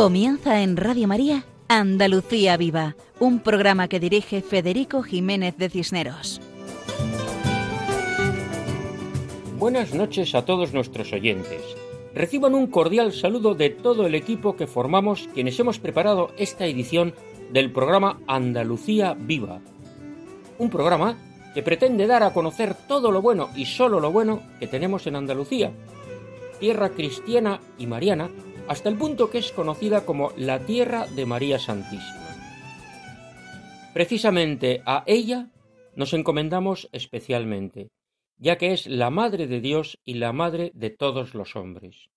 Comienza en Radio María Andalucía Viva, un programa que dirige Federico Jiménez de Cisneros. Buenas noches a todos nuestros oyentes. Reciban un cordial saludo de todo el equipo que formamos quienes hemos preparado esta edición del programa Andalucía Viva. Un programa que pretende dar a conocer todo lo bueno y solo lo bueno que tenemos en Andalucía, tierra cristiana y mariana hasta el punto que es conocida como la Tierra de María Santísima. Precisamente a ella nos encomendamos especialmente, ya que es la Madre de Dios y la Madre de todos los hombres.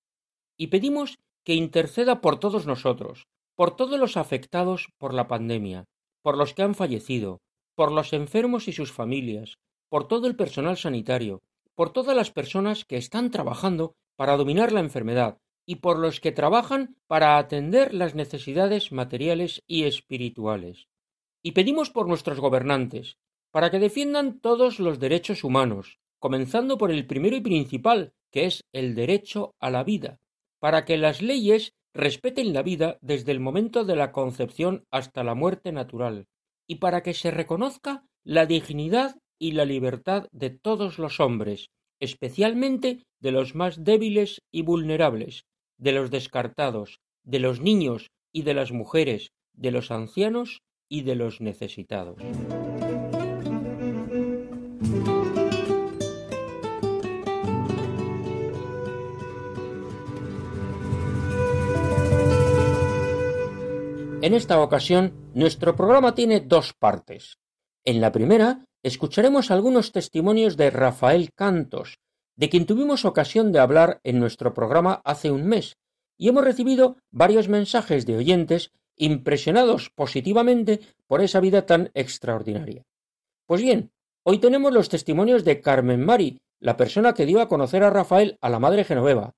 Y pedimos que interceda por todos nosotros, por todos los afectados por la pandemia, por los que han fallecido, por los enfermos y sus familias, por todo el personal sanitario, por todas las personas que están trabajando para dominar la enfermedad, y por los que trabajan para atender las necesidades materiales y espirituales. Y pedimos por nuestros gobernantes, para que defiendan todos los derechos humanos, comenzando por el primero y principal, que es el derecho a la vida, para que las leyes respeten la vida desde el momento de la concepción hasta la muerte natural, y para que se reconozca la dignidad y la libertad de todos los hombres, especialmente de los más débiles y vulnerables, de los descartados, de los niños y de las mujeres, de los ancianos y de los necesitados. En esta ocasión, nuestro programa tiene dos partes. En la primera, escucharemos algunos testimonios de Rafael Cantos, de quien tuvimos ocasión de hablar en nuestro programa hace un mes, y hemos recibido varios mensajes de oyentes impresionados positivamente por esa vida tan extraordinaria. Pues bien, hoy tenemos los testimonios de Carmen Mari, la persona que dio a conocer a Rafael a la Madre Genoveva,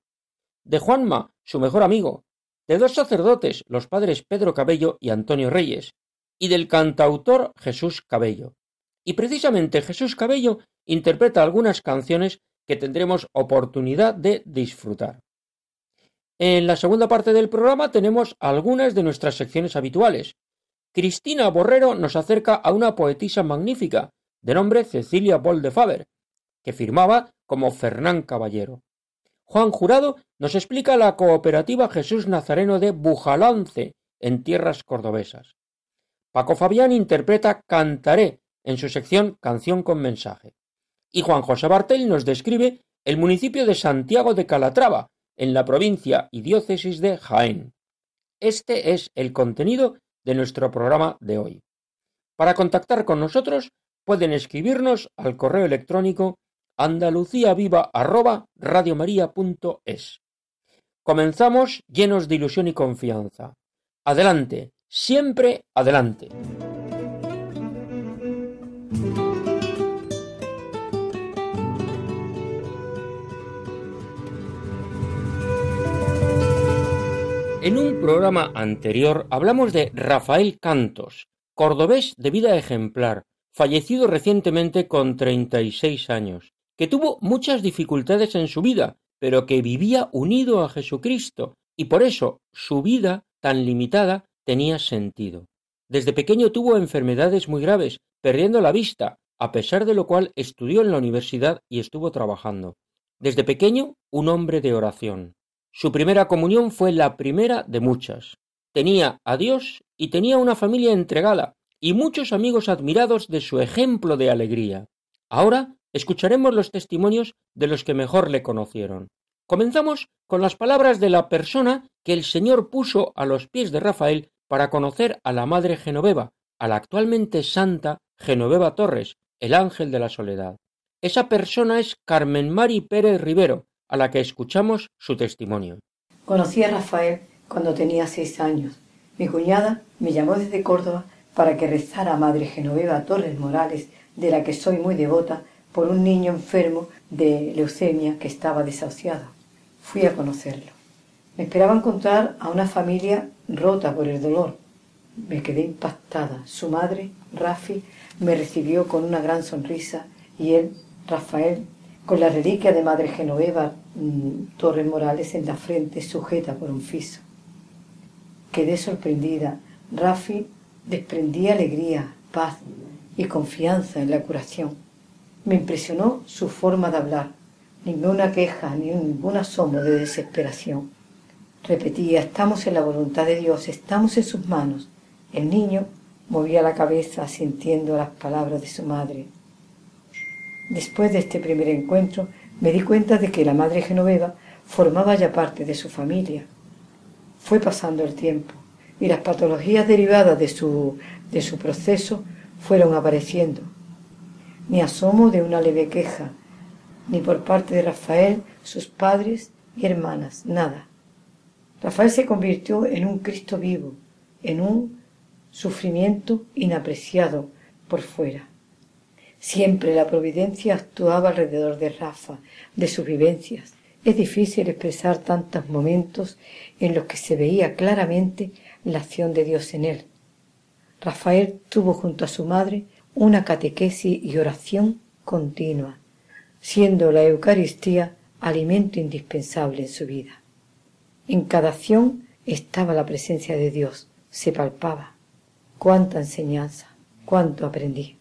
de Juanma, su mejor amigo, de dos sacerdotes, los padres Pedro Cabello y Antonio Reyes, y del cantautor Jesús Cabello. Y precisamente Jesús Cabello interpreta algunas canciones que tendremos oportunidad de disfrutar. En la segunda parte del programa tenemos algunas de nuestras secciones habituales. Cristina Borrero nos acerca a una poetisa magnífica, de nombre Cecilia Bol de Faber, que firmaba como Fernán Caballero. Juan Jurado nos explica la cooperativa Jesús Nazareno de Bujalance, en tierras cordobesas. Paco Fabián interpreta Cantaré en su sección Canción con mensaje y Juan José Bartel nos describe el municipio de Santiago de Calatrava, en la provincia y diócesis de Jaén. Este es el contenido de nuestro programa de hoy. Para contactar con nosotros pueden escribirnos al correo electrónico andaluciaviva@radiomaria.es. Comenzamos llenos de ilusión y confianza. Adelante, siempre adelante. En un programa anterior hablamos de Rafael Cantos, cordobés de vida ejemplar, fallecido recientemente con 36 años, que tuvo muchas dificultades en su vida, pero que vivía unido a Jesucristo, y por eso su vida tan limitada tenía sentido. Desde pequeño tuvo enfermedades muy graves, perdiendo la vista, a pesar de lo cual estudió en la universidad y estuvo trabajando. Desde pequeño, un hombre de oración. Su primera comunión fue la primera de muchas. Tenía a Dios y tenía una familia entregada y muchos amigos admirados de su ejemplo de alegría. Ahora escucharemos los testimonios de los que mejor le conocieron. Comenzamos con las palabras de la persona que el Señor puso a los pies de Rafael para conocer a la Madre Genoveva, a la actualmente santa Genoveva Torres, el ángel de la soledad. Esa persona es Carmen Mari Pérez Rivero, a la que escuchamos su testimonio. Conocí a Rafael cuando tenía seis años. Mi cuñada me llamó desde Córdoba para que rezara a Madre Genoveva Torres Morales, de la que soy muy devota, por un niño enfermo de leucemia que estaba desahuciado. Fui a conocerlo. Me esperaba encontrar a una familia rota por el dolor. Me quedé impactada. Su madre, Rafi, me recibió con una gran sonrisa y él, Rafael, con la reliquia de Madre Genoveva mm, Torres Morales en la frente sujeta por un fiso. Quedé sorprendida. Rafi desprendía alegría, paz y confianza en la curación. Me impresionó su forma de hablar. Ninguna queja, ni ningún asomo de desesperación. Repetía, estamos en la voluntad de Dios, estamos en sus manos. El niño movía la cabeza sintiendo las palabras de su madre. Después de este primer encuentro, me di cuenta de que la madre Genoveva formaba ya parte de su familia. Fue pasando el tiempo y las patologías derivadas de su, de su proceso fueron apareciendo. Ni asomo de una leve queja, ni por parte de Rafael, sus padres y hermanas, nada. Rafael se convirtió en un Cristo vivo, en un sufrimiento inapreciado por fuera. Siempre la providencia actuaba alrededor de Rafa, de sus vivencias. Es difícil expresar tantos momentos en los que se veía claramente la acción de Dios en él. Rafael tuvo junto a su madre una catequesis y oración continua, siendo la Eucaristía alimento indispensable en su vida. En cada acción estaba la presencia de Dios, se palpaba. Cuánta enseñanza, cuánto aprendí.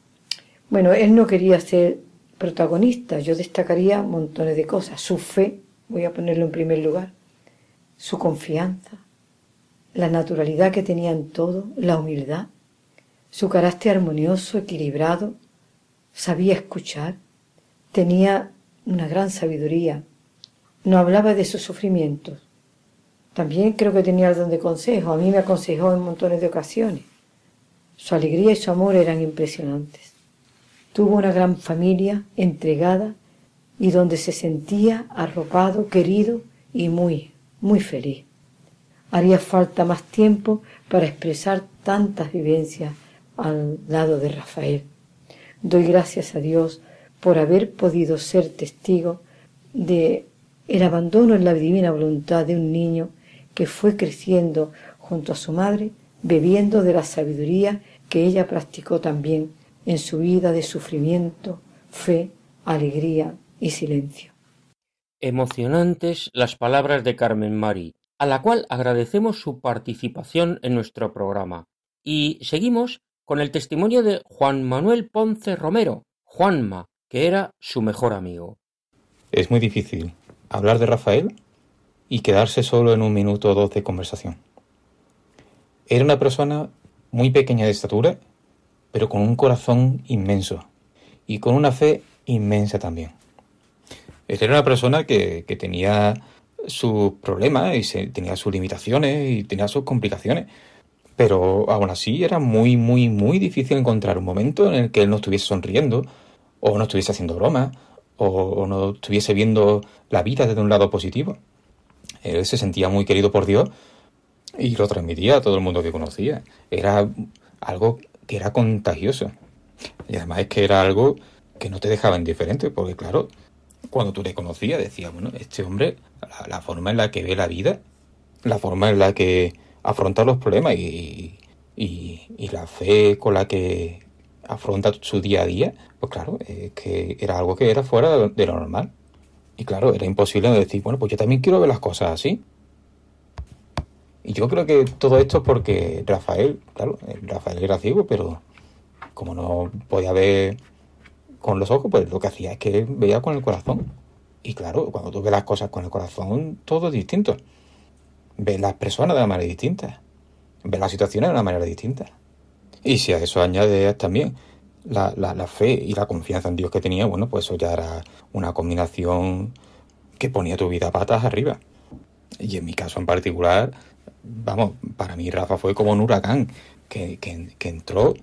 Bueno, él no quería ser protagonista, yo destacaría montones de cosas. Su fe, voy a ponerlo en primer lugar, su confianza, la naturalidad que tenía en todo, la humildad, su carácter armonioso, equilibrado, sabía escuchar, tenía una gran sabiduría, no hablaba de sus sufrimientos. También creo que tenía el don de consejo, a mí me aconsejó en montones de ocasiones. Su alegría y su amor eran impresionantes. Tuvo una gran familia entregada y donde se sentía arropado, querido y muy, muy feliz. Haría falta más tiempo para expresar tantas vivencias al lado de Rafael. Doy gracias a Dios por haber podido ser testigo de el abandono en la divina voluntad de un niño que fue creciendo junto a su madre, bebiendo de la sabiduría que ella practicó también en su vida de sufrimiento, fe, alegría y silencio. Emocionantes las palabras de Carmen Mari, a la cual agradecemos su participación en nuestro programa. Y seguimos con el testimonio de Juan Manuel Ponce Romero, Juanma, que era su mejor amigo. Es muy difícil hablar de Rafael y quedarse solo en un minuto o dos de conversación. Era una persona muy pequeña de estatura pero con un corazón inmenso y con una fe inmensa también. Él era una persona que, tenía sus problemas y tenía sus limitaciones y tenía sus complicaciones, pero aún así era muy, muy, muy difícil encontrar un momento en el que él no estuviese sonriendo, o no estuviese haciendo bromas, o, no estuviese viendo la vida desde un lado positivo. Él se sentía muy querido por Dios y lo transmitía a todo el mundo que conocía. Era algo que era contagioso. Y además es que era algo que no te dejaba indiferente, porque claro, cuando tú le conocías decías, bueno, este hombre, la, forma en la que ve la vida, la forma en la que afronta los problemas y, y, la fe con la que afronta su día a día, pues claro, es que era algo que era fuera de lo normal. Y claro, era imposible decir, bueno, pues yo también quiero ver las cosas así. Y yo creo que todo esto es porque Rafael, claro, Rafael era ciego, pero como no podía ver con los ojos, pues lo que hacía es que veía con el corazón. Y claro, cuando tú ves las cosas con el corazón, todo es distinto. Ves las personas de una manera distinta. Ves las situaciones de una manera distinta. Y si a eso añades también la, la, la fe y la confianza en Dios que tenía, bueno, pues eso ya era una combinación que ponía tu vida patas arriba. Y en mi caso en particular, vamos, para mí Rafa fue como un huracán que, entró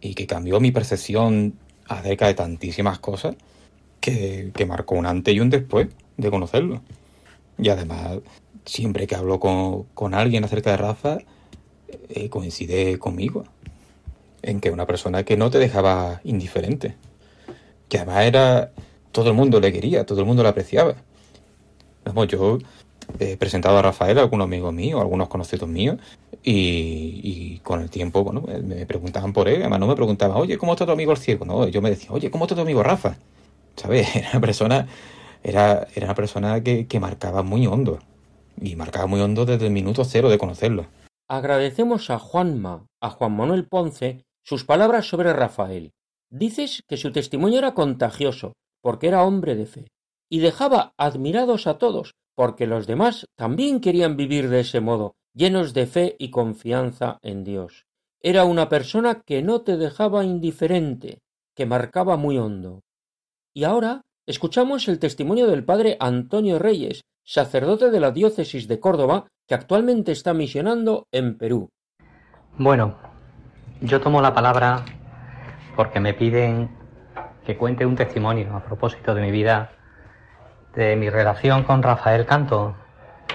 y que cambió mi percepción acerca de tantísimas cosas que, marcó un antes y un después de conocerlo. Y además, siempre que hablo con, alguien acerca de Rafa, eh, coincide conmigo en que una persona que no te dejaba indiferente, que además era todo el mundo le quería, todo el mundo le apreciaba. Vamos, yo he presentado a Rafael a algunos amigos míos, algunos conocidos míos, y, con el tiempo, bueno, me preguntaban por él, además no me preguntaban, oye, ¿cómo está tu amigo el ciego? No, yo me decía, oye, ¿cómo está tu amigo Rafa? ¿Sabes? Era una persona, era, era una persona que, que marcaba muy hondo, y marcaba muy hondo desde el minuto cero de conocerlo. agradecemos a Juanma, a Juan Manuel Ponce, sus palabras sobre Rafael. Dices que su testimonio era contagioso, porque era hombre de fe, y dejaba admirados a todos, porque los demás también querían vivir de ese modo, llenos de fe y confianza en Dios. Era una persona que no te dejaba indiferente, que marcaba muy hondo. Y ahora escuchamos el testimonio del padre Antonio Reyes, sacerdote de la diócesis de Córdoba, que actualmente está misionando en Perú. Bueno, yo tomo la palabra porque me piden que cuente un testimonio a propósito de mi vida, de mi relación con Rafael Canto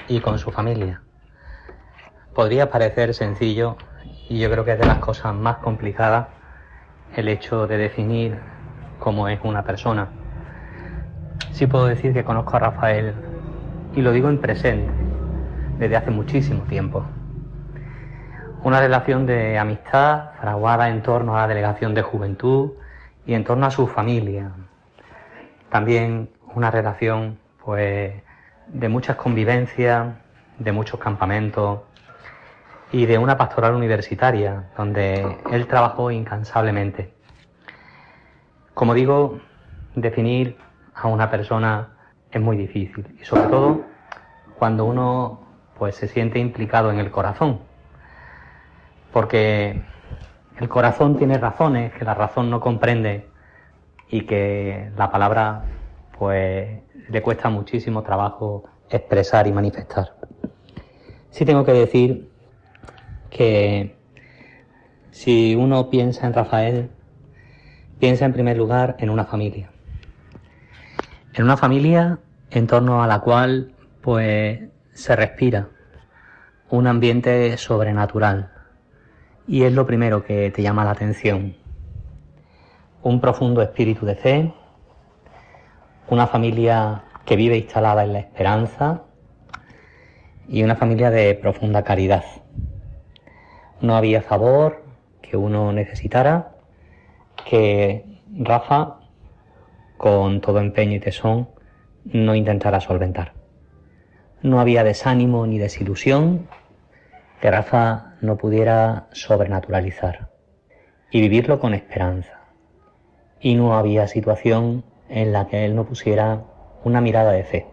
y con su familia. Podría parecer sencillo y yo creo que es de las cosas más complicadas el hecho de definir cómo es una persona. Sí puedo decir que conozco a Rafael y lo digo en presente, desde hace muchísimo tiempo. Una relación de amistad fraguada en torno a la delegación de juventud y en torno a su familia. También una relación pues de muchas convivencias, de muchos campamentos y de una pastoral universitaria donde él trabajó incansablemente. Como digo, definir a una persona es muy difícil y sobre todo cuando uno pues se siente implicado en el corazón porque el corazón tiene razones que la razón no comprende y que la palabra pues le cuesta muchísimo trabajo expresar y manifestar. Sí tengo que decir que si uno piensa en Rafael, piensa en primer lugar en una familia. En una familia en torno a la cual pues se respira un ambiente sobrenatural y es lo primero que te llama la atención. Un profundo espíritu de fe, una familia que vive instalada en la esperanza y una familia de profunda caridad. No había favor que uno necesitara que Rafa, con todo empeño y tesón, no intentara solventar. No había desánimo ni desilusión que Rafa no pudiera sobrenaturalizar y vivirlo con esperanza. Y no había situación en la que él no pusiera una mirada de fe.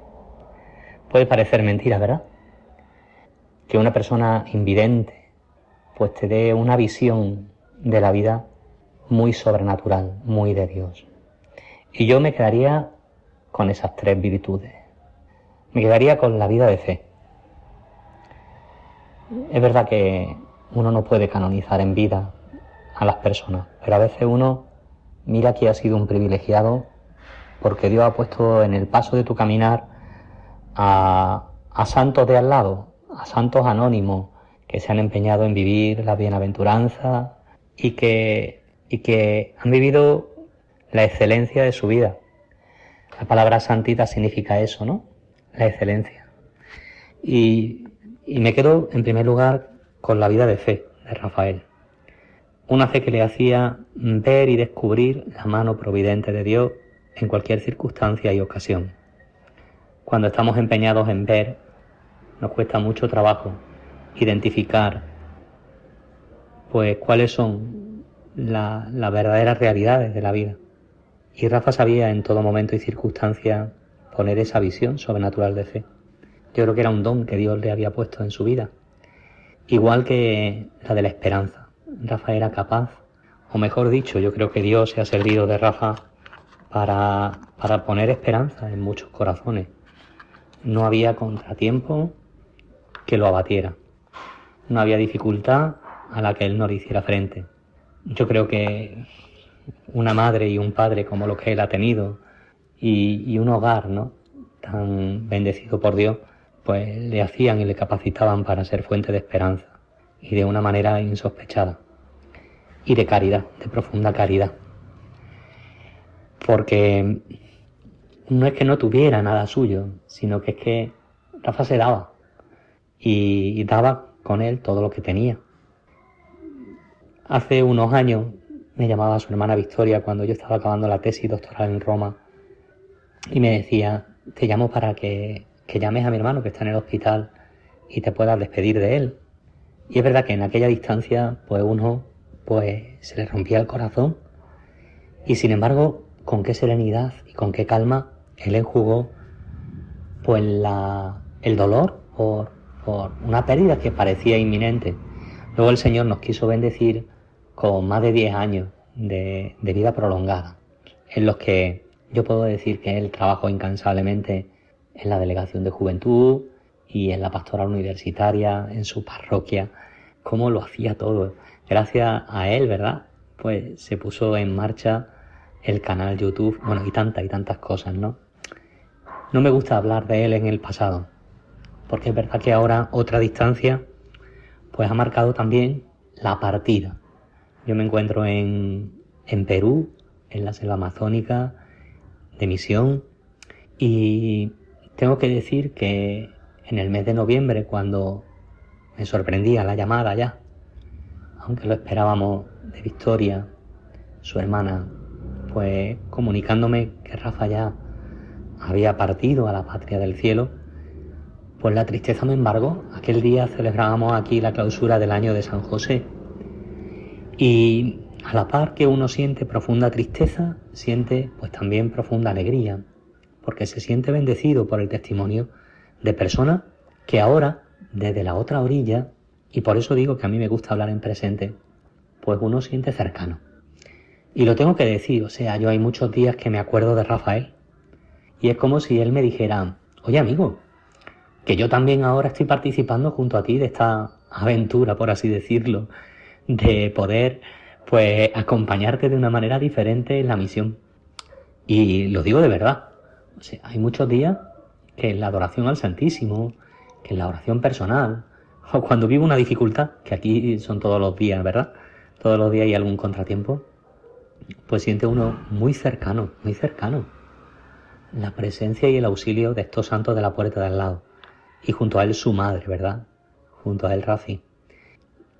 Puede parecer mentira, ¿verdad? Que una persona invidente pues te dé una visión de la vida muy sobrenatural, muy de Dios. Y yo me quedaría con esas tres virtudes. Me quedaría con la vida de fe es verdad que uno no puede canonizar en vida a las personas, pero a veces uno mira que ha sido un privilegiado porque Dios ha puesto en el paso de tu caminar a, santos de al lado, a santos anónimos que se han empeñado en vivir la bienaventuranza y que, y que han vivido la excelencia de su vida. La palabra santita significa eso, ¿no? La excelencia. Y y me quedo en primer lugar con la vida de fe de Rafael. Una fe que le hacía ver y descubrir la mano providente de Dios en cualquier circunstancia y ocasión. Cuando estamos empeñados en ver, nos cuesta mucho trabajo identificar pues cuáles son las verdaderas realidades de la vida. Y Rafa sabía en todo momento y circunstancia poner esa visión sobrenatural de fe. Yo creo que era un don que Dios le había puesto en su vida. Igual que la de la esperanza. Rafa era capaz, o mejor dicho, yo creo que Dios se ha servido de Rafa para, para poner esperanza en muchos corazones. No había contratiempo que lo abatiera. No había dificultad a la que él no le hiciera frente. Yo creo que una madre y un padre como lo que él ha tenido y, y un hogar, ¿no? Tan bendecido por Dios, pues le hacían y le capacitaban para ser fuente de esperanza y de una manera insospechada y de caridad, de profunda caridad. Porque no es que no tuviera nada suyo, sino que es que Rafa se daba y daba con él todo lo que tenía. Hace unos años me llamaba su hermana Victoria cuando yo estaba acabando la tesis doctoral en Roma y me decía, te llamo para que que llames a mi hermano que está en el hospital y te puedas despedir de él. Y es verdad que en aquella distancia, pues uno, pues se le rompía el corazón. Y sin embargo, con qué serenidad y con qué calma él enjugó, pues la, el dolor por, por una pérdida que parecía inminente. Luego el Señor nos quiso bendecir con más de 10 años de, vida prolongada, en los que yo puedo decir que él trabajó incansablemente en la delegación de juventud y en la pastoral universitaria, en su parroquia, cómo lo hacía todo. Gracias a él, ¿verdad? Pues se puso en marcha el canal YouTube, bueno, y tantas y tantas cosas, ¿no? No me gusta hablar de él en el pasado, porque es verdad que ahora otra distancia, pues ha marcado también la partida. Yo me encuentro en, en Perú, en la selva amazónica, de misión, y tengo que decir que en el mes de noviembre, cuando me sorprendía la llamada ya, aunque lo esperábamos de Victoria, su hermana, pues comunicándome que Rafa ya había partido a la patria del cielo, pues la tristeza me embargó. Aquel día celebrábamos aquí la clausura del año de San José. Y a la par que uno siente profunda tristeza, siente pues también profunda alegría, porque se siente bendecido por el testimonio de personas que ahora, desde la otra orilla, y por eso digo que a mí me gusta hablar en presente, pues uno siente cercano. Y lo tengo que decir, o sea, yo hay muchos días que me acuerdo de Rafael, y es como si él me dijera, oye amigo, que yo también ahora estoy participando junto a ti de esta aventura, por así decirlo, de poder pues acompañarte de una manera diferente en la misión. Y lo digo de verdad. O sea, hay muchos días que en la adoración al Santísimo, que en la oración personal, o cuando vivo una dificultad, que aquí son todos los días, ¿verdad? Todos los días hay algún contratiempo, pues siente uno muy cercano, muy cercano. La presencia y el auxilio de estos santos de la puerta de al lado. Y junto a él su madre, ¿verdad? Junto a él Rafi.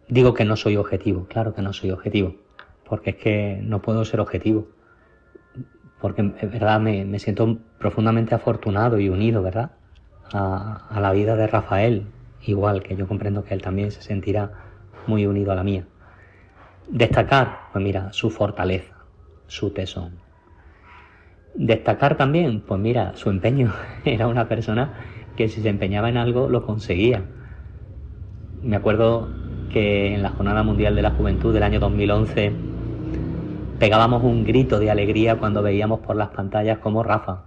Digo que no soy objetivo, claro que no soy objetivo, porque es que no puedo ser objetivo. Porque en verdad me, siento profundamente afortunado y unido, ¿verdad? A la vida de Rafael, igual que yo comprendo que él también se sentirá muy unido a la mía. Destacar, pues mira, su fortaleza, su tesón. Destacar también, pues mira, su empeño. Era una persona que si se empeñaba en algo lo conseguía. Me acuerdo que en la Jornada Mundial de la Juventud del año 2011 pegábamos un grito de alegría cuando veíamos por las pantallas como Rafa,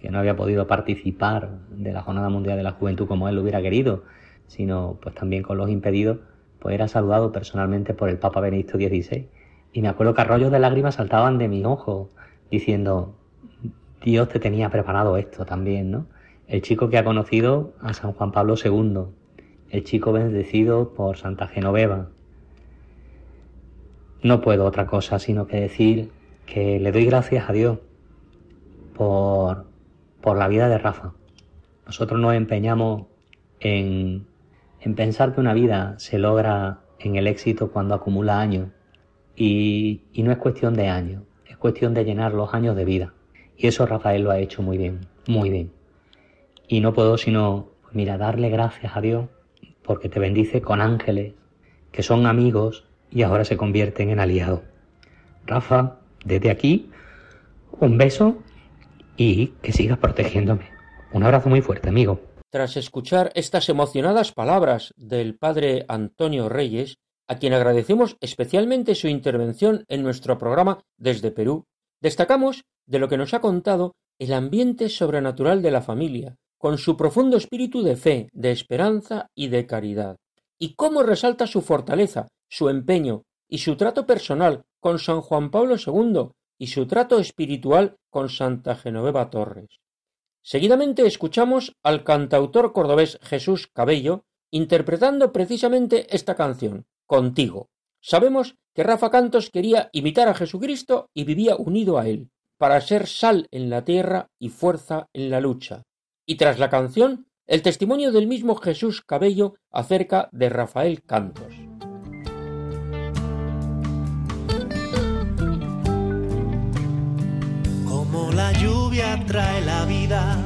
que no había podido participar de la Jornada Mundial de la Juventud como él lo hubiera querido, sino pues también con los impedidos, pues era saludado personalmente por el Papa Benedicto XVI. Y me acuerdo que arroyos de lágrimas saltaban de mi ojo, diciendo, Dios te tenía preparado esto también, ¿no? El chico que ha conocido a San Juan Pablo II, el chico bendecido por Santa Genoveva. No puedo otra cosa sino que decir que le doy gracias a Dios por, por la vida de Rafa. Nosotros nos empeñamos en, en pensar que una vida se logra en el éxito cuando acumula años. Y, no es cuestión de años, es cuestión de llenar los años de vida. Y eso Rafael lo ha hecho muy bien, muy bien. Y no puedo sino, pues mira, darle gracias a Dios porque te bendice con ángeles que son amigos y ahora se convierten en aliados. Rafa, desde aquí, un beso y que sigas protegiéndome. Un abrazo muy fuerte, amigo. Tras escuchar estas emocionadas palabras del padre Antonio Reyes, a quien agradecemos especialmente su intervención en nuestro programa desde Perú, destacamos de lo que nos ha contado el ambiente sobrenatural de la familia, con su profundo espíritu de fe, de esperanza y de caridad, y cómo resalta su fortaleza, su empeño y su trato personal con San Juan Pablo II y su trato espiritual con Santa Genoveva Torres. Seguidamente escuchamos al cantautor cordobés Jesús Cabello interpretando precisamente esta canción, Contigo. Sabemos que Rafa Cantos quería imitar a Jesucristo y vivía unido a él, para ser sal en la tierra y fuerza en la lucha. Y tras la canción, el testimonio del mismo Jesús Cabello acerca de Rafael Cantos. Lluvia trae la vida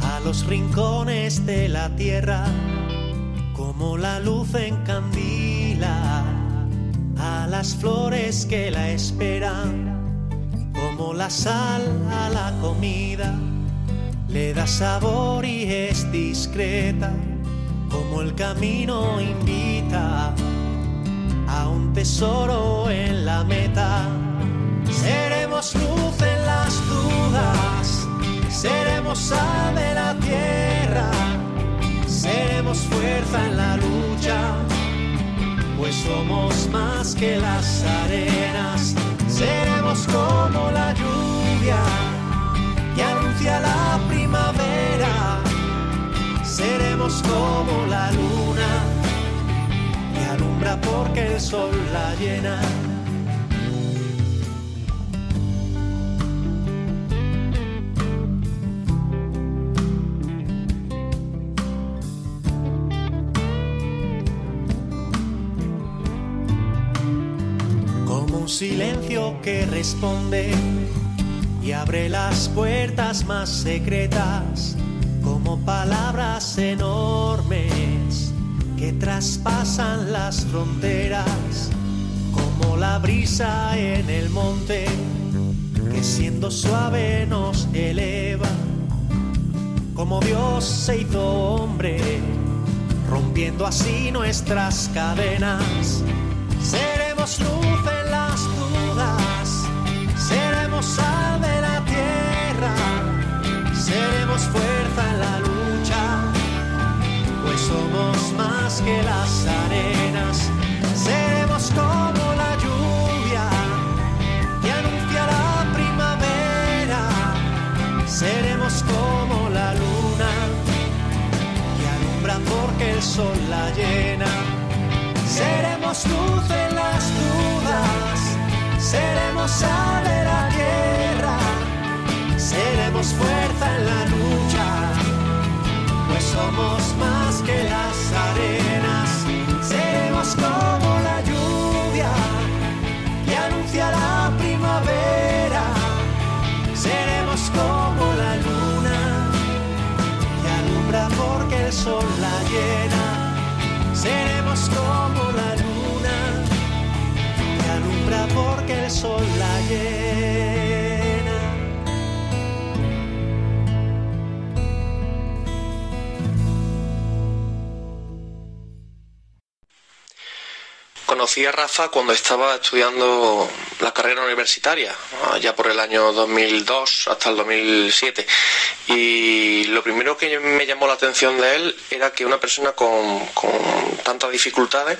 a los rincones de la tierra, como la luz encanta las flores que la esperan, como la sal a la comida, le da sabor y es discreta, como el camino invita a un tesoro en la meta. Seremos luz en las dudas, seremos sal de la tierra, seremos fuerza en la lucha. Pues somos más que las arenas, seremos como la lluvia que anuncia la primavera, seremos como la luna que alumbra porque el sol la llena. Silencio que responde y abre las puertas más secretas como palabras enormes que traspasan las fronteras como la brisa en el monte que siendo suave nos eleva como Dios se hizo hombre rompiendo así nuestras cadenas. Seremos luz seremos fuerza en la lucha, pues somos más que las arenas, seremos como la lluvia que anuncia la primavera, seremos como la luna que alumbra porque el sol la llena. Seremos luz en las dudas, seremos sal de la tierra, seremos fuerza en la pues somos más que las arenas, seremos como la lluvia que anuncia la primavera, seremos como la luna que alumbra porque el sol la llena. Seremos como la luna que alumbra porque el sol la llena. Conocí a Rafa cuando estaba estudiando la carrera universitaria, ya por el año 2002 hasta el 2007. Y lo primero que me llamó la atención de él era que una persona con, con tantas dificultades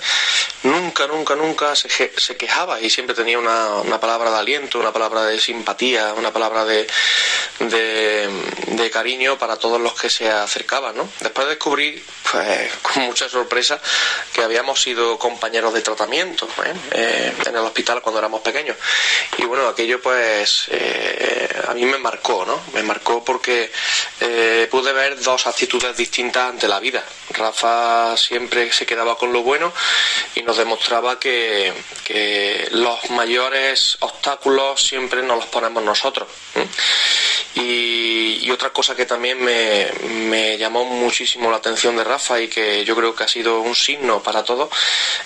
nunca, nunca, nunca se, se quejaba y siempre tenía una, una, palabra de aliento, una palabra de simpatía, una palabra de, de, cariño para todos los que se acercaban. ¿no? Después descubrí, pues, con mucha sorpresa, que habíamos sido compañeros de tratamiento ¿eh? Eh, en el hospital cuando éramos pequeños. Y bueno, aquello pues eh, a mí me marcó, ¿no? Me marcó porque eh, pude ver dos actitudes distintas ante la vida. Rafa siempre se quedaba con lo bueno y nos demostraba que, los mayores obstáculos siempre nos los ponemos nosotros. Y, otra cosa que también me, llamó muchísimo la atención de Rafa y que yo creo que ha sido un signo para todos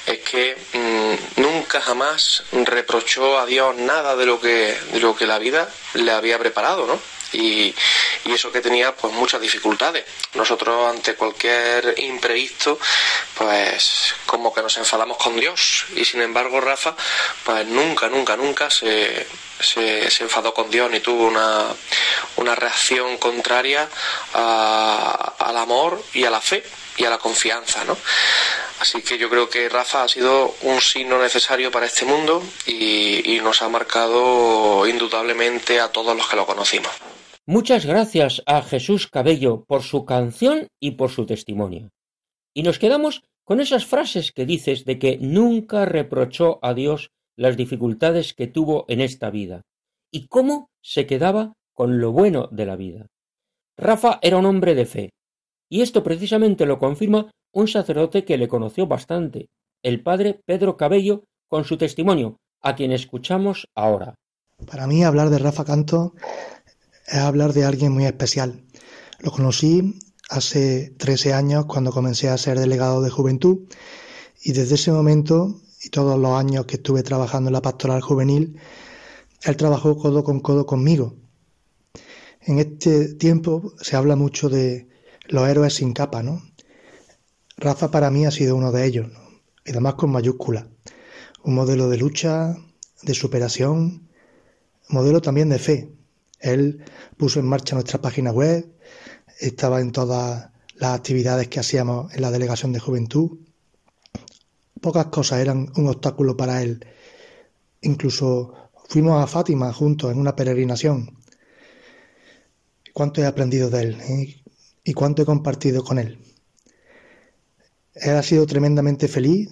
es que mmm, nunca jamás reprochó a Dios nada de lo que, de lo que la vida le había preparado, ¿no? Y, eso que tenía pues muchas dificultades. Nosotros ante cualquier imprevisto pues como que nos enfadamos con Dios y sin embargo Rafa pues nunca, nunca, nunca se, se, enfadó con Dios ni tuvo una, una reacción contraria a, al amor y a la fe y a la confianza, ¿no? Así que yo creo que Rafa ha sido un signo necesario para este mundo y nos ha marcado indudablemente a todos los que lo conocimos. Muchas gracias a Jesús Cabello por su canción y por su testimonio. Y nos quedamos con esas frases que dices de que nunca reprochó a Dios las dificultades que tuvo en esta vida y cómo se quedaba con lo bueno de la vida. Rafa era un hombre de fe, y esto precisamente lo confirma un sacerdote que le conoció bastante, el padre Pedro Cabello, con su testimonio, a quien escuchamos ahora. Para mí hablar de Rafa Canto es hablar de alguien muy especial. Lo conocí hace 13 años cuando comencé a ser delegado de juventud y desde ese momento y todos los años que estuve trabajando en la pastoral juvenil, él trabajó codo con codo conmigo. En este tiempo se habla mucho de los héroes sin capa, ¿no? Rafa para mí ha sido uno de ellos, y además con mayúscula. Un modelo de lucha, de superación, modelo también de fe. Él puso en marcha nuestra página web, estaba en todas las actividades que hacíamos en la delegación de juventud. Pocas cosas eran un obstáculo para él. Incluso fuimos a Fátima juntos en una peregrinación. ¿Cuánto he aprendido de él eh? y cuánto he compartido con él? Él ha sido tremendamente feliz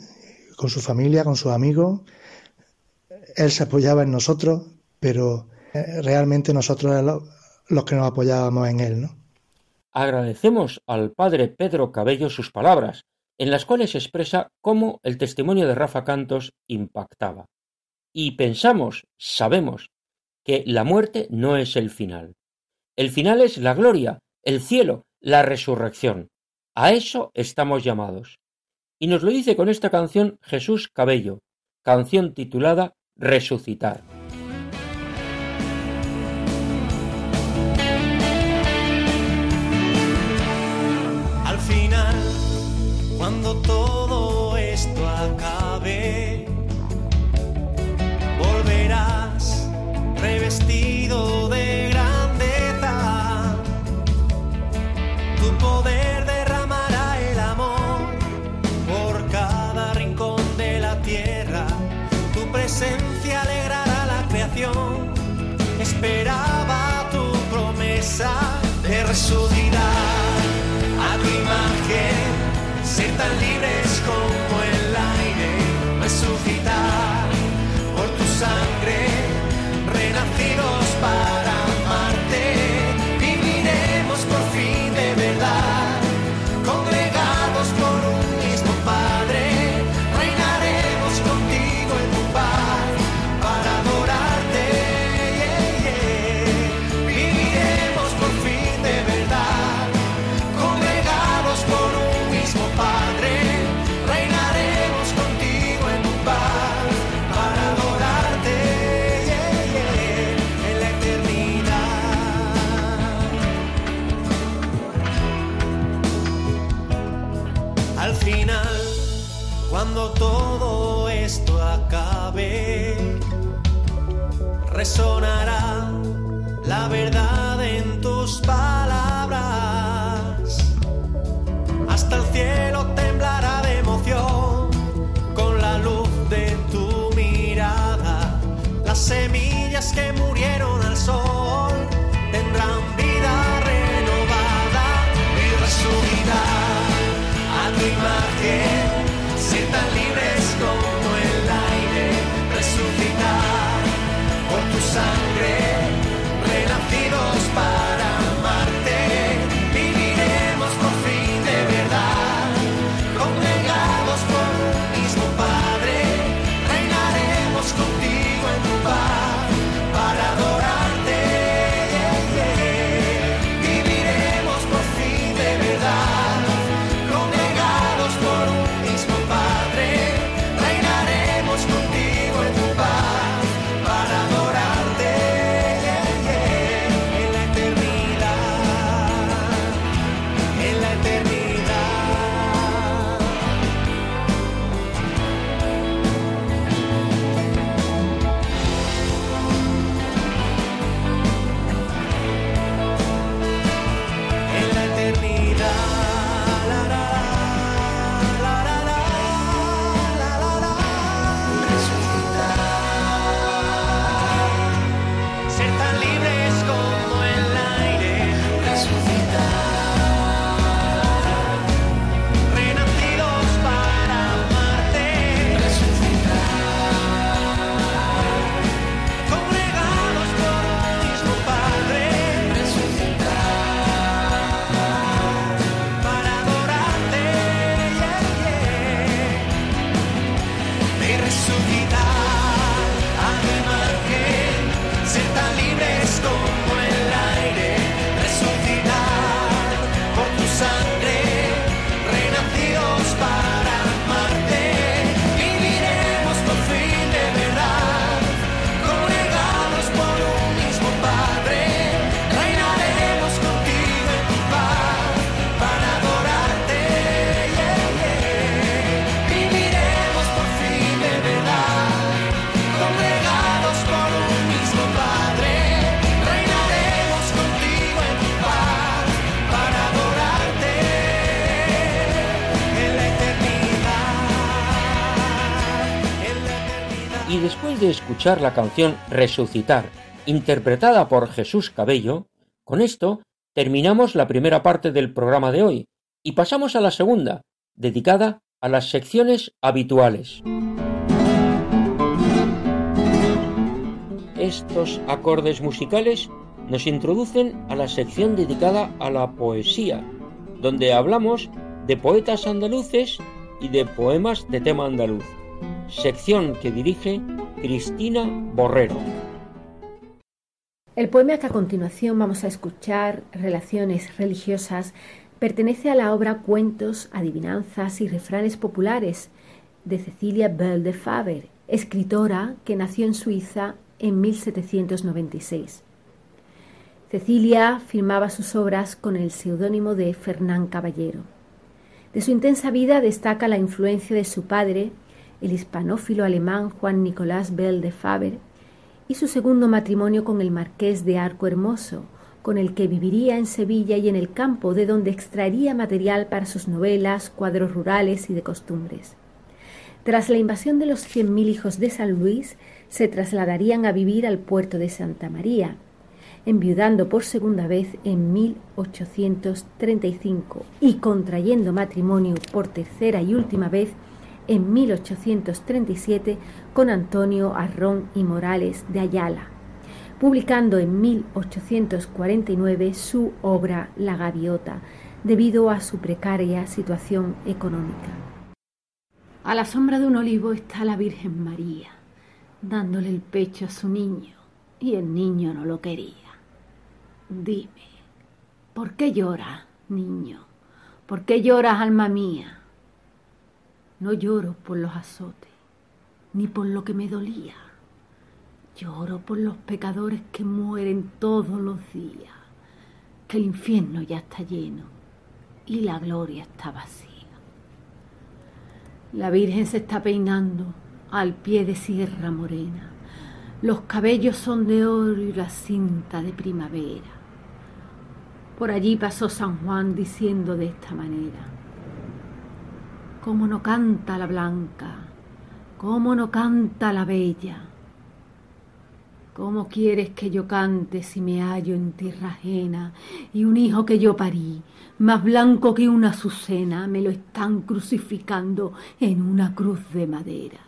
con su familia, con sus amigos. Él se apoyaba en nosotros, pero realmente nosotros los que nos apoyábamos en él, ¿no? Agradecemos al padre Pedro Cabello sus palabras, en las cuales expresa cómo el testimonio de Rafa Cantos impactaba. Y pensamos, sabemos, que la muerte no es el final. El final es la gloria, el cielo, la resurrección. A eso estamos llamados. Y nos lo dice con esta canción Jesús Cabello, canción titulada Resucitar. La, la, de escuchar la canción Resucitar, interpretada por Jesús Cabello, con esto terminamos la primera parte del programa de hoy y pasamos a la segunda, dedicada a las secciones habituales. Estos acordes musicales nos introducen a la sección dedicada a la poesía, donde hablamos de poetas andaluces y de poemas de tema andaluz, sección que dirige Cristina Borrero. El poema que a continuación vamos a escuchar, Relaciones religiosas, pertenece a la obra Cuentos, Adivinanzas y Refranes Populares de Cecilia Bell de Faber, escritora que nació en Suiza en 1796. Cecilia firmaba sus obras con el seudónimo de Fernán Caballero. De su intensa vida destaca la influencia de su padre, el hispanófilo alemán Juan Nicolás Bell de Faber, y su segundo matrimonio con el marqués de Arco Hermoso, con el que viviría en Sevilla y en el campo, de donde extraería material para sus novelas, cuadros rurales y de costumbres. Tras la invasión de los cien mil hijos de San Luis, se trasladarían a vivir al puerto de Santa María, enviudando por segunda vez en 1835 y contrayendo matrimonio por tercera y última vez en 1837 con Antonio Arrón y Morales de Ayala, publicando en 1849 su obra La Gaviota, debido a su precaria situación económica. A la sombra de un olivo está la Virgen María, dándole el pecho a su niño, y el niño no lo quería. Dime, ¿por qué lloras, niño? ¿Por qué lloras, alma mía? No lloro por los azotes, ni por lo que me dolía. Lloro por los pecadores que mueren todos los días, que el infierno ya está lleno y la gloria está vacía. La Virgen se está peinando al pie de Sierra Morena. Los cabellos son de oro y la cinta de primavera. Por allí pasó San Juan diciendo de esta manera, cómo no canta la blanca, cómo no canta la bella. ¿Cómo quieres que yo cante si me hallo en tierra ajena y un hijo que yo parí, más blanco que una azucena, me lo están crucificando en una cruz de madera?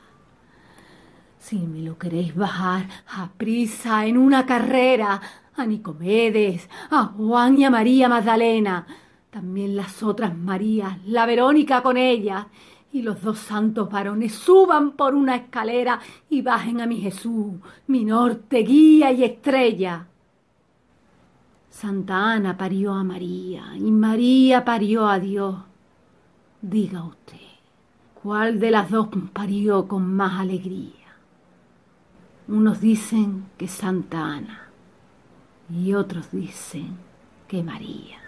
Si me lo queréis bajar a prisa en una carrera, a Nicomedes, a Juan y a María Magdalena, también las otras Marías, la Verónica con ella, y los dos santos varones suban por una escalera y bajen a mi Jesús, mi norte, guía y estrella. Santa Ana parió a María y María parió a Dios. Diga usted, ¿cuál de las dos parió con más alegría? Unos dicen que Santa Ana y otros dicen que María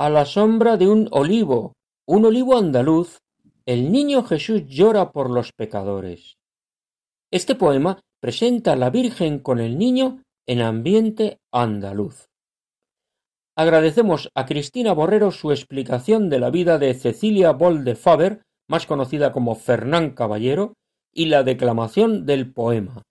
a la sombra de un olivo, un olivo andaluz, el niño Jesús llora por los pecadores. Este poema presenta a la Virgen con el niño en ambiente andaluz. Agradecemos a Cristina Borrero su explicación de la vida de Cecilia Boll de Faber, más conocida como Fernán Caballero, y la declamación del poema.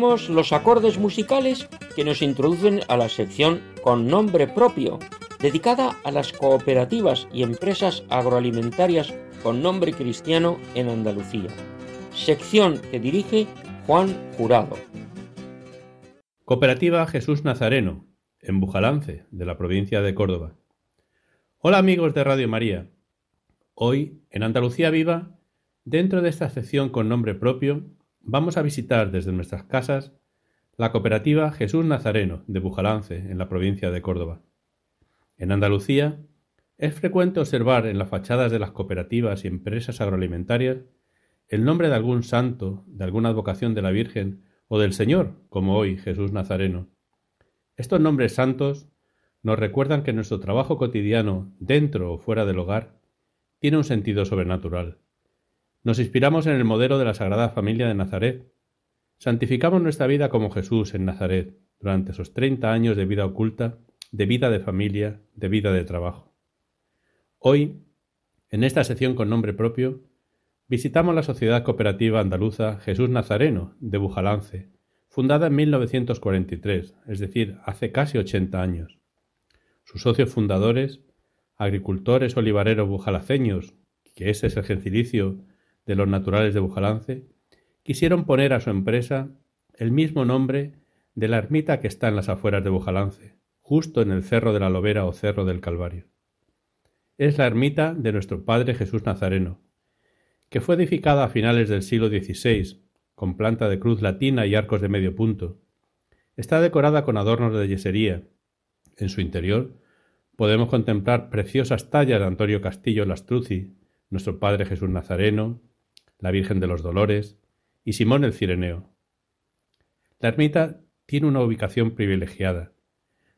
Los acordes musicales que nos introducen a la sección con nombre propio, dedicada a las cooperativas y empresas agroalimentarias con nombre cristiano en Andalucía. Sección que dirige Juan Jurado. Cooperativa Jesús Nazareno, en Bujalance, de la provincia de Córdoba. Hola amigos de Radio María. Hoy, en Andalucía Viva, dentro de esta sección con nombre propio, vamos a visitar desde nuestras casas la cooperativa Jesús Nazareno de Bujalance, en la provincia de Córdoba. En Andalucía es frecuente observar en las fachadas de las cooperativas y empresas agroalimentarias el nombre de algún santo, de alguna advocación de la Virgen o del Señor, como hoy Jesús Nazareno. Estos nombres santos nos recuerdan que nuestro trabajo cotidiano, dentro o fuera del hogar, tiene un sentido sobrenatural. Nos inspiramos en el modelo de la Sagrada Familia de Nazaret. Santificamos nuestra vida como Jesús en Nazaret, durante esos treinta años de vida oculta, de vida de familia, de vida de trabajo. Hoy, en esta sección con nombre propio, visitamos la Sociedad Cooperativa Andaluza Jesús Nazareno de Bujalance, fundada en 1943, es decir, hace casi 80 años. Sus socios fundadores, agricultores olivareros bujalaceños, que ese es el gentilicio de los naturales de Bujalance, quisieron poner a su empresa el mismo nombre de la ermita que está en las afueras de Bujalance, justo en el Cerro de la Lobera o Cerro del Calvario. Es la ermita de nuestro Padre Jesús Nazareno, que fue edificada a finales del siglo XVI, con planta de cruz latina y arcos de medio punto. Está decorada con adornos de yesería. En su interior podemos contemplar preciosas tallas de Antonio Castillo Lastruzzi, nuestro Padre Jesús Nazareno, la Virgen de los Dolores y Simón el Cireneo. La ermita tiene una ubicación privilegiada,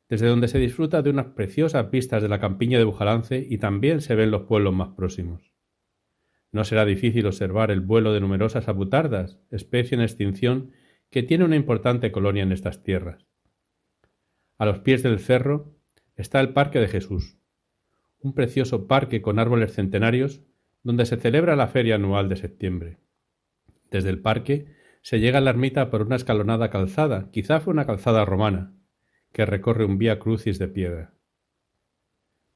desde donde se disfruta de unas preciosas vistas de la campiña de Bujalance y también se ven los pueblos más próximos. No será difícil observar el vuelo de numerosas abutardas, especie en extinción que tiene una importante colonia en estas tierras. A los pies del cerro está el Parque de Jesús, un precioso parque con árboles centenarios donde se celebra la feria anual de septiembre. Desde el parque se llega a la ermita por una escalonada calzada, quizá fue una calzada romana, que recorre un vía crucis de piedra.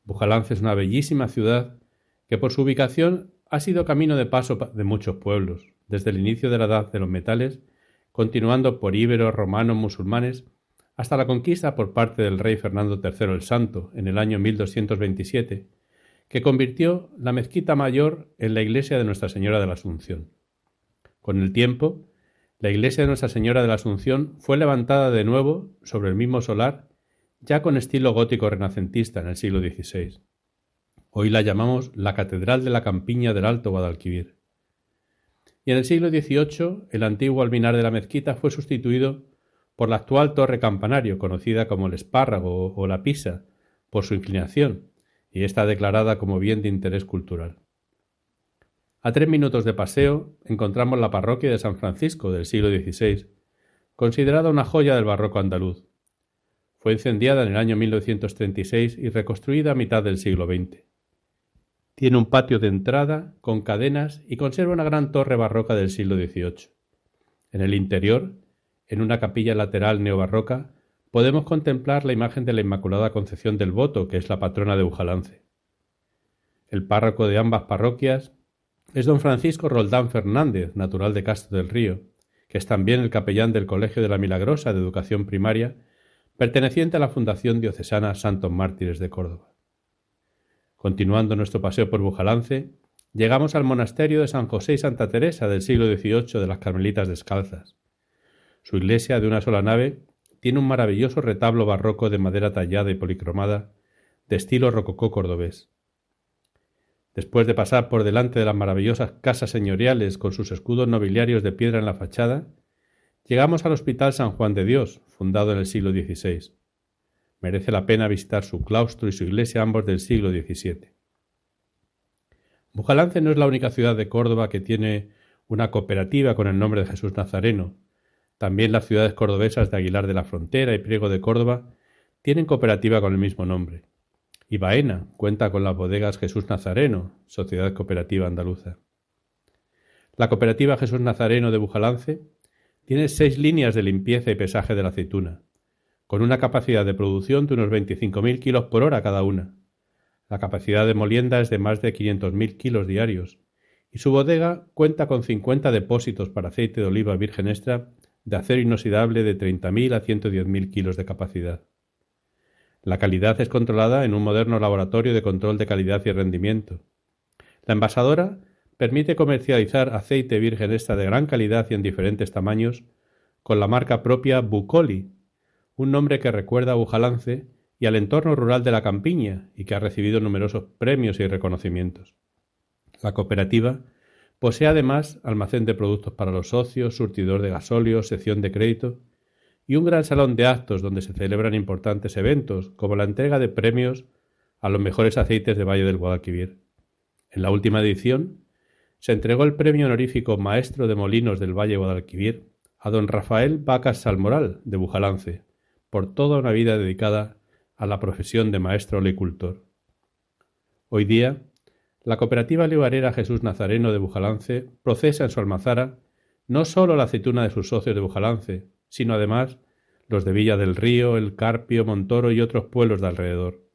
Bujalance es una bellísima ciudad que por su ubicación ha sido camino de paso de muchos pueblos, desde el inicio de la edad de los metales, continuando por íberos, romanos, musulmanes, hasta la conquista por parte del rey Fernando III el Santo en el año 1227, que convirtió la mezquita mayor en la iglesia de Nuestra Señora de la Asunción. Con el tiempo, la iglesia de Nuestra Señora de la Asunción fue levantada de nuevo sobre el mismo solar, ya con estilo gótico renacentista en el siglo XVI. Hoy la llamamos la Catedral de la Campiña del Alto Guadalquivir. Y en el siglo XVIII el antiguo alminar de la mezquita fue sustituido por la actual torre campanario, conocida como el espárrago o la pisa, por su inclinación, y está declarada como bien de interés cultural. A tres minutos de paseo encontramos la parroquia de San Francisco del siglo XVI, considerada una joya del barroco andaluz. Fue incendiada en el año 1936 y reconstruida a mitad del siglo XX. Tiene un patio de entrada con cadenas y conserva una gran torre barroca del siglo XVIII. En el interior, en una capilla lateral neobarroca, podemos contemplar la imagen de la Inmaculada Concepción del Voto, que es la patrona de Ujalance. El párroco de ambas parroquias es don Francisco Roldán Fernández, natural de Castro del Río, que es también el capellán del Colegio de la Milagrosa de Educación Primaria, perteneciente a la Fundación Diocesana Santos Mártires de Córdoba. Continuando nuestro paseo por Bujalance, llegamos al monasterio de San José y Santa Teresa del siglo XVIII de las Carmelitas Descalzas. Su iglesia, de una sola nave, tiene un maravilloso retablo barroco de madera tallada y policromada, de estilo rococó cordobés. Después de pasar por delante de las maravillosas casas señoriales con sus escudos nobiliarios de piedra en la fachada, llegamos al Hospital San Juan de Dios, fundado en el siglo XVI. Merece la pena visitar su claustro y su iglesia ambos del siglo XVII. Bujalance no es la única ciudad de Córdoba que tiene una cooperativa con el nombre de Jesús Nazareno. También las ciudades cordobesas de Aguilar de la Frontera y Priego de Córdoba tienen cooperativa con el mismo nombre. Y Baena cuenta con las bodegas Jesús Nazareno, Sociedad Cooperativa Andaluza. La cooperativa Jesús Nazareno de Bujalance tiene seis líneas de limpieza y pesaje de la aceituna, con una capacidad de producción de unos 25.000 kilos por hora cada una. La capacidad de molienda es de más de 500.000 kilos diarios, y su bodega cuenta con 50 depósitos para aceite de oliva virgen extra de acero inoxidable de 30.000 a 110.000 kilos de capacidad. La calidad es controlada en un moderno laboratorio de control de calidad y rendimiento. La envasadora permite comercializar aceite virgen extra de gran calidad y en diferentes tamaños con la marca propia Bucoli, un nombre que recuerda a Bujalance y al entorno rural de la campiña y que ha recibido numerosos premios y reconocimientos. La cooperativa Posee además almacén de productos para los socios, surtidor de gasóleo, sección de crédito y un gran salón de actos donde se celebran importantes eventos, como la entrega de premios a los mejores aceites de Valle del Guadalquivir. En la última edición se entregó el premio honorífico Maestro de Molinos del Valle Guadalquivir a don Rafael Vacas Salmoral de Bujalance, por toda una vida dedicada a la profesión de maestro olecultor. Hoy día, la cooperativa libarera Jesús Nazareno de Bujalance procesa en su almazara no sólo la aceituna de sus socios de Bujalance, sino además los de Villa del Río, El Carpio, Montoro y otros pueblos de alrededor.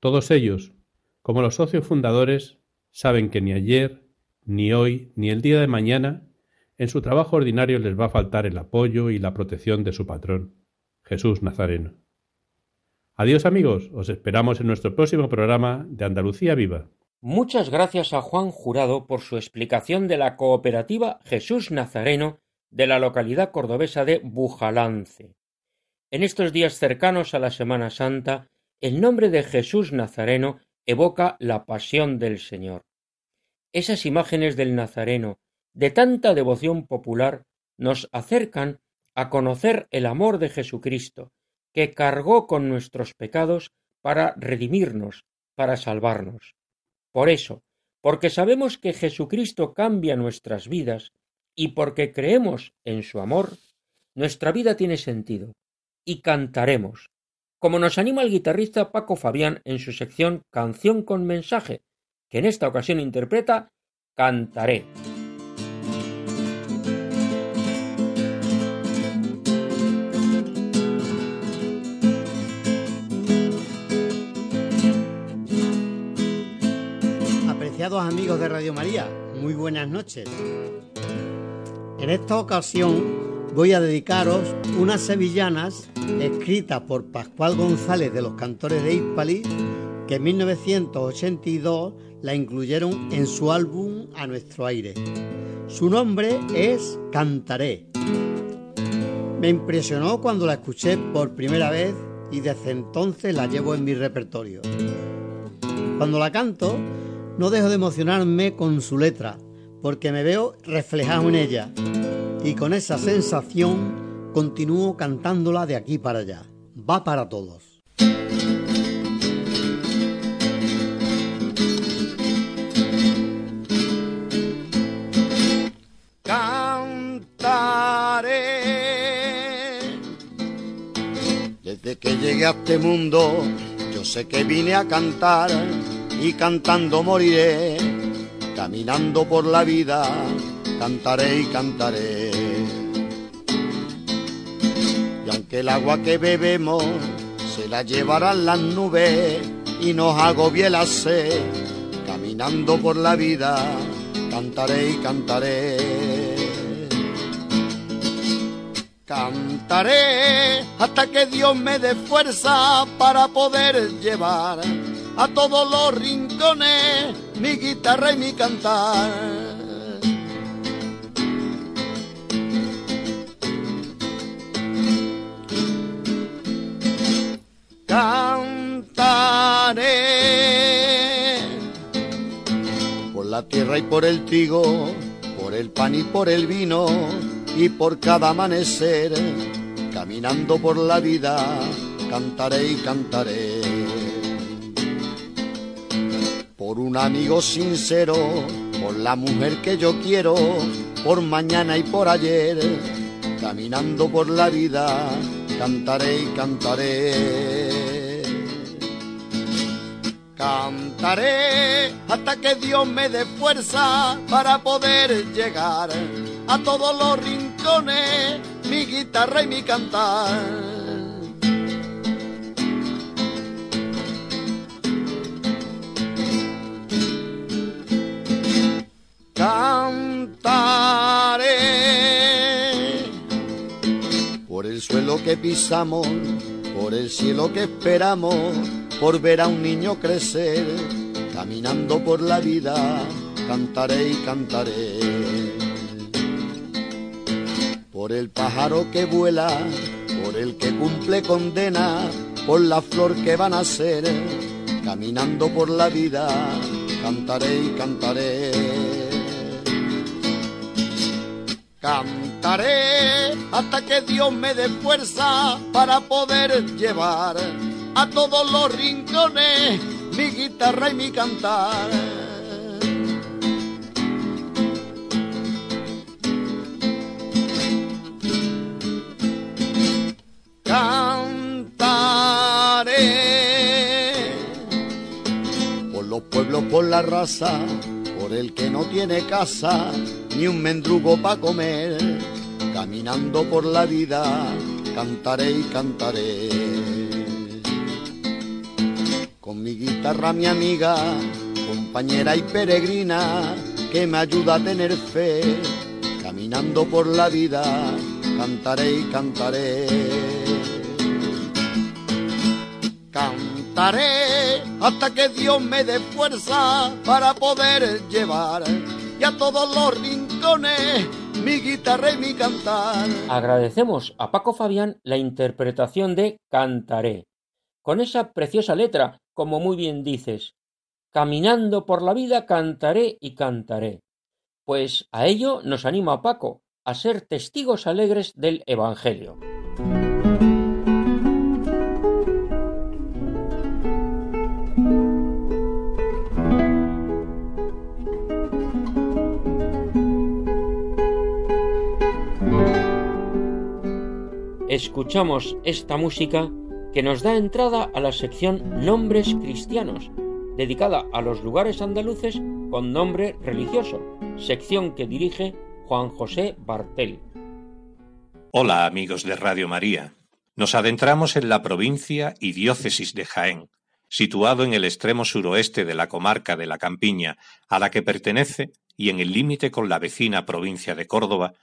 Todos ellos, como los socios fundadores, saben que ni ayer, ni hoy, ni el día de mañana, en su trabajo ordinario les va a faltar el apoyo y la protección de su patrón, Jesús Nazareno. Adiós amigos, os esperamos en nuestro próximo programa de Andalucía Viva. Muchas gracias a Juan Jurado por su explicación de la cooperativa Jesús Nazareno de la localidad cordobesa de Bujalance. En estos días cercanos a la Semana Santa, el nombre de Jesús Nazareno evoca la pasión del Señor. Esas imágenes del Nazareno, de tanta devoción popular, nos acercan a conocer el amor de Jesucristo, que cargó con nuestros pecados para redimirnos, para salvarnos. Por eso, porque sabemos que Jesucristo cambia nuestras vidas y porque creemos en su amor, nuestra vida tiene sentido y cantaremos, como nos anima el guitarrista Paco Fabián en su sección Canción con mensaje, que en esta ocasión interpreta Cantaré. Amigos de Radio María, muy buenas noches. En esta ocasión voy a dedicaros unas sevillanas escritas por Pascual González de los Cantores de Hispali, que en 1982 la incluyeron en su álbum A Nuestro Aire. Su nombre es Cantaré. Me impresionó cuando la escuché por primera vez y desde entonces la llevo en mi repertorio. Cuando la canto, no dejo de emocionarme con su letra, porque me veo reflejado en ella y con esa sensación continúo cantándola de aquí para allá. Va para todos. Cantaré desde que llegué a este mundo. Yo sé que vine a cantar y cantando moriré. Caminando por la vida, cantaré y cantaré. Y aunque el agua que bebemos se la llevarán las nubes y nos agobie la sed, caminando por la vida, cantaré y cantaré. Cantaré hasta que Dios me dé fuerza para poder llevar a todos los rincones mi guitarra y mi cantar. Cantaré por la tierra y por el trigo, por el pan y por el vino y por cada amanecer, caminando por la vida, cantaré y cantaré por un amigo sincero, por la mujer que yo quiero, por mañana y por ayer, caminando por la vida, cantaré y cantaré. Cantaré hasta que Dios me dé fuerza para poder llegar a todos los rincones, mi guitarra y mi cantar. Suelo que pisamos, por el cielo que esperamos, por ver a un niño crecer, caminando por la vida, cantaré y cantaré. Por el pájaro que vuela, por el que cumple condena, por la flor que van a ser, caminando por la vida, cantaré y cantaré Cantaré hasta que Dios me dé fuerza para poder llevar a todos los rincones mi guitarra y mi cantar. Cantaré por los pueblos, por la raza, por el que no tiene casa ni un mendrugo para comer. Caminando por la vida, cantaré y cantaré. Con mi guitarra, mi amiga, compañera y peregrina, que me ayuda a tener fe. Caminando por la vida, cantaré y cantaré. Cantaré hasta que Dios me dé fuerza para poder llevar y a todos los rincones mi guitarra y mi cantar. Agradecemos a Paco Fabián la interpretación de Cantaré, con esa preciosa letra, como muy bien dices. Caminando por la vida cantaré y cantaré. Pues a ello nos anima Paco, a ser testigos alegres del Evangelio. Escuchamos esta música que nos da entrada a la sección Nombres Cristianos, dedicada a los lugares andaluces con nombre religioso, sección que dirige Juan José Bartel. Hola amigos de Radio María. Nos adentramos en la provincia y diócesis de Jaén, situado en el extremo suroeste de la comarca de la Campiña, a la que pertenece, y en el límite con la vecina provincia de Córdoba,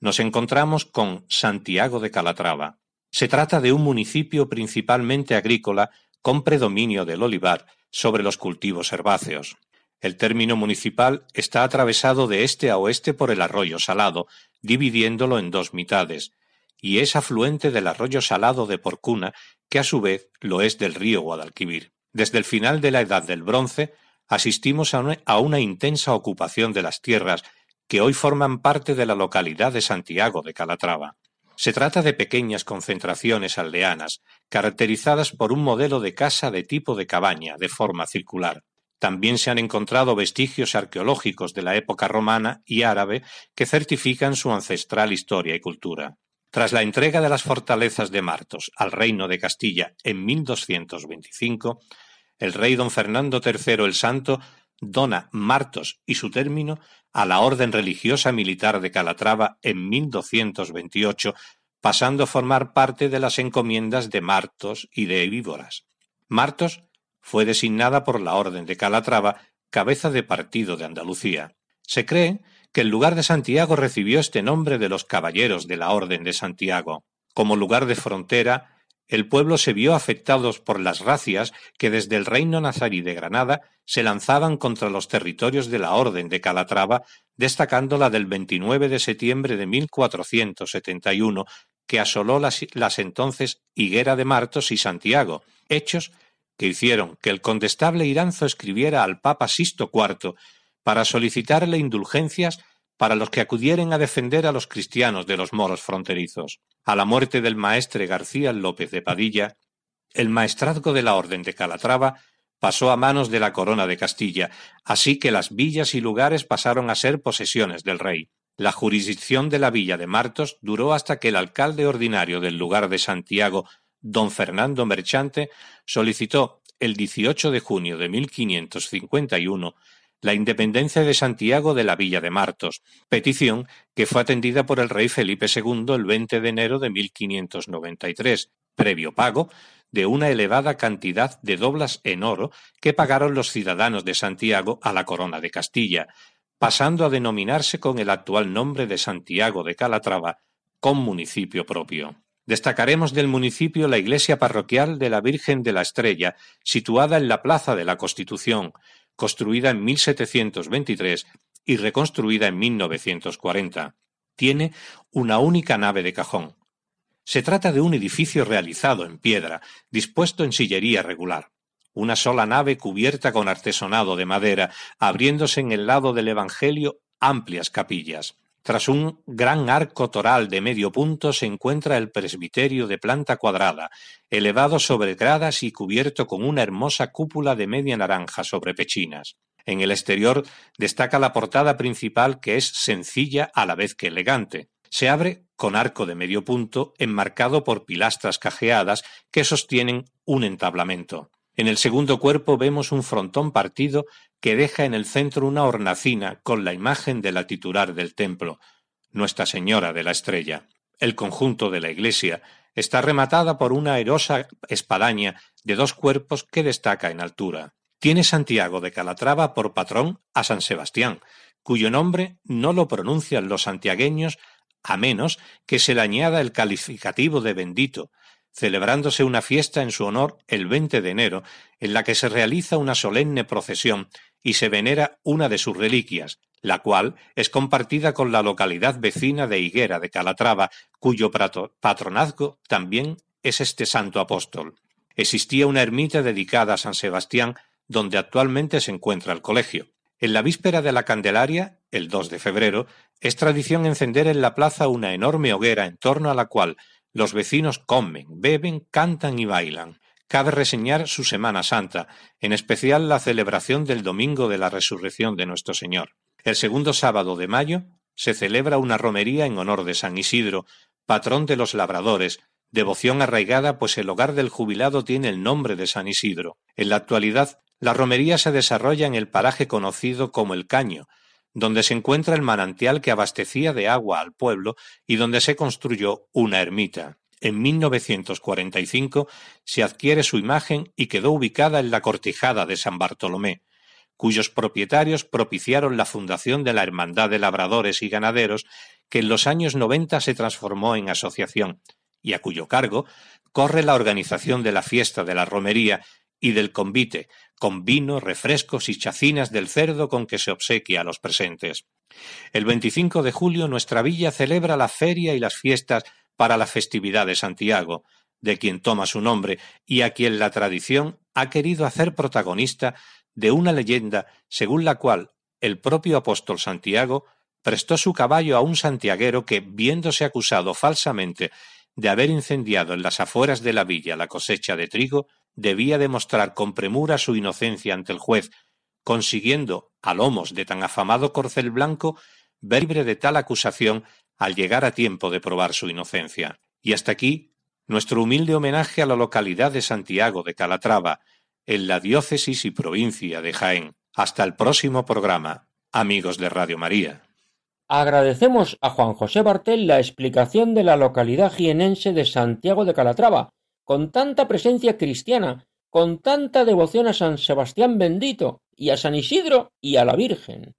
nos encontramos con Santiago de Calatrava. Se trata de un municipio principalmente agrícola con predominio del olivar sobre los cultivos herbáceos. El término municipal está atravesado de este a oeste por el arroyo Salado, dividiéndolo en dos mitades, y es afluente del arroyo Salado de Porcuna, que a su vez lo es del río Guadalquivir. Desde el final de la Edad del Bronce asistimos a una, intensa ocupación de las tierras que hoy forman parte de la localidad de Santiago de Calatrava. Se trata de pequeñas concentraciones aldeanas, caracterizadas por un modelo de casa de tipo de cabaña, de forma circular. También se han encontrado vestigios arqueológicos de la época romana y árabe que certifican su ancestral historia y cultura. Tras la entrega de las fortalezas de Martos al reino de Castilla en 1225, el rey don Fernando III el Santo dona Martos y su término a la Orden Religiosa Militar de Calatrava en 1228, pasando a formar parte de las encomiendas de Martos y de Víboras. Martos fue designada por la Orden de Calatrava cabeza de partido de Andalucía. Se cree que el lugar de Santiago recibió este nombre de los caballeros de la Orden de Santiago. Como lugar de frontera, el pueblo se vio afectado por las racias que desde el reino nazarí de Granada se lanzaban contra los territorios de la Orden de Calatrava, destacando la del 29 de septiembre de 1471, que asoló las, las entonces Higuera de Martos y Santiago, hechos que hicieron que el condestable Iranzo escribiera al Papa Sisto IV para solicitarle indulgencias para los que acudieren a defender a los cristianos de los moros fronterizos. A la muerte del maestre García López de Padilla, el maestrazgo de la Orden de Calatrava pasó a manos de la Corona de Castilla, así que las villas y lugares pasaron a ser posesiones del rey. La jurisdicción de la villa de Martos duró hasta que el alcalde ordinario del lugar de Santiago, don Fernando Merchante, solicitó el 18 de junio de 1551 la independencia de Santiago de la villa de Martos, petición que fue atendida por el rey Felipe II el 20 de enero de 1593, previo pago de una elevada cantidad de doblas en oro que pagaron los ciudadanos de Santiago a la corona de Castilla, pasando a denominarse con el actual nombre de Santiago de Calatrava, con municipio propio. Destacaremos del municipio la iglesia parroquial de la Virgen de la Estrella, situada en la Plaza de la Constitución, construida en 1723 y reconstruida en 1940. Tiene una única nave de cajón. Se trata de un edificio realizado en piedra, dispuesto en sillería regular. Una sola nave cubierta con artesonado de madera, abriéndose en el lado del Evangelio amplias capillas. Tras un gran arco toral de medio punto se encuentra el presbiterio de planta cuadrada, elevado sobre gradas y cubierto con una hermosa cúpula de media naranja sobre pechinas. En el exterior destaca la portada principal que es sencilla a la vez que elegante. Se abre con arco de medio punto enmarcado por pilastras cajeadas que sostienen un entablamento. En el segundo cuerpo vemos un frontón partido que deja en el centro una hornacina con la imagen de la titular del templo, Nuestra Señora de la Estrella. El conjunto de la iglesia está rematada por una airosa espadaña de dos cuerpos que destaca en altura. Tiene Santiago de Calatrava por patrón a San Sebastián, cuyo nombre no lo pronuncian los santiagueños a menos que se le añada el calificativo de bendito, celebrándose una fiesta en su honor el 20 de enero, en la que se realiza una solemne procesión y se venera una de sus reliquias, la cual es compartida con la localidad vecina de Higuera de Calatrava, cuyo patronazgo también es este santo apóstol. Existía una ermita dedicada a San Sebastián, donde actualmente se encuentra el colegio. En la víspera de la Candelaria, el 2 de febrero, es tradición encender en la plaza una enorme hoguera en torno a la cual los vecinos comen, beben, cantan y bailan. Cabe reseñar su Semana Santa, en especial la celebración del Domingo de la Resurrección de nuestro Señor. El segundo sábado de mayo se celebra una romería en honor de San Isidro, patrón de los labradores, devoción arraigada pues el hogar del jubilado tiene el nombre de San Isidro. En la actualidad, la romería se desarrolla en el paraje conocido como El Caño, donde se encuentra el manantial que abastecía de agua al pueblo y donde se construyó una ermita. En 1945 se adquiere su imagen y quedó ubicada en la cortijada de San Bartolomé, cuyos propietarios propiciaron la fundación de la Hermandad de Labradores y Ganaderos, que en los años 90 se transformó en asociación, y a cuyo cargo corre la organización de la fiesta de la romería y del convite, con vino, refrescos y chacinas del cerdo con que se obsequia a los presentes. El 25 de julio nuestra villa celebra la feria y las fiestas para la festividad de Santiago, de quien toma su nombre y a quien la tradición ha querido hacer protagonista de una leyenda según la cual el propio apóstol Santiago prestó su caballo a un santiaguero que, viéndose acusado falsamente de haber incendiado en las afueras de la villa la cosecha de trigo, debía demostrar con premura su inocencia ante el juez, consiguiendo, a lomos de tan afamado corcel blanco, ver libre de tal acusación al llegar a tiempo de probar su inocencia. Y hasta aquí nuestro humilde homenaje a la localidad de Santiago de Calatrava, en la diócesis y provincia de Jaén. Hasta el próximo programa, amigos de Radio María. Agradecemos a Juan José Bartel la explicación de la localidad jienense de Santiago de Calatrava, con tanta presencia cristiana, con tanta devoción a San Sebastián bendito, y a San Isidro y a la Virgen.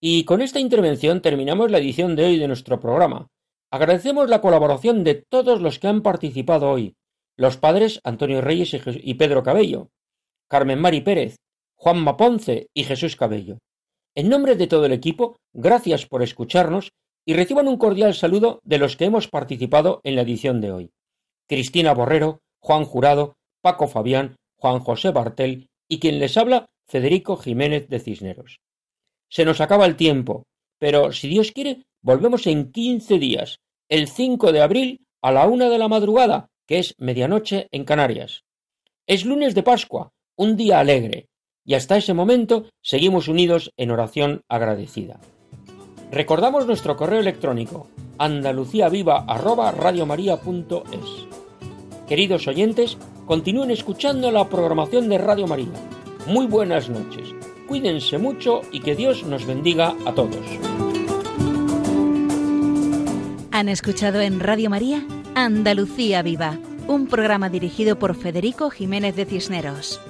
Y con esta intervención terminamos la edición de hoy de nuestro programa. Agradecemos la colaboración de todos los que han participado hoy, los padres Antonio Reyes y Pedro Cabello, Carmen Mari Pérez, Juan Maponce y Jesús Cabello. En nombre de todo el equipo, gracias por escucharnos y reciban un cordial saludo de los que hemos participado en la edición de hoy. Cristina Borrero, Juan Jurado, Paco Fabián, Juan José Bartel y quien les habla, Federico Jiménez de Cisneros. Se nos acaba el tiempo, pero si Dios quiere, volvemos en quince días, el 5 de abril a la una de la madrugada, que es medianoche en Canarias. Es lunes de Pascua, un día alegre, y hasta ese momento seguimos unidos en oración agradecida. Recordamos nuestro correo electrónico andaluciaviva@radiomaria.es. Queridos oyentes, continúen escuchando la programación de Radio María. Muy buenas noches. Cuídense mucho y que Dios nos bendiga a todos. Han escuchado en Radio María Andalucía Viva, un programa dirigido por Federico Jiménez de Cisneros.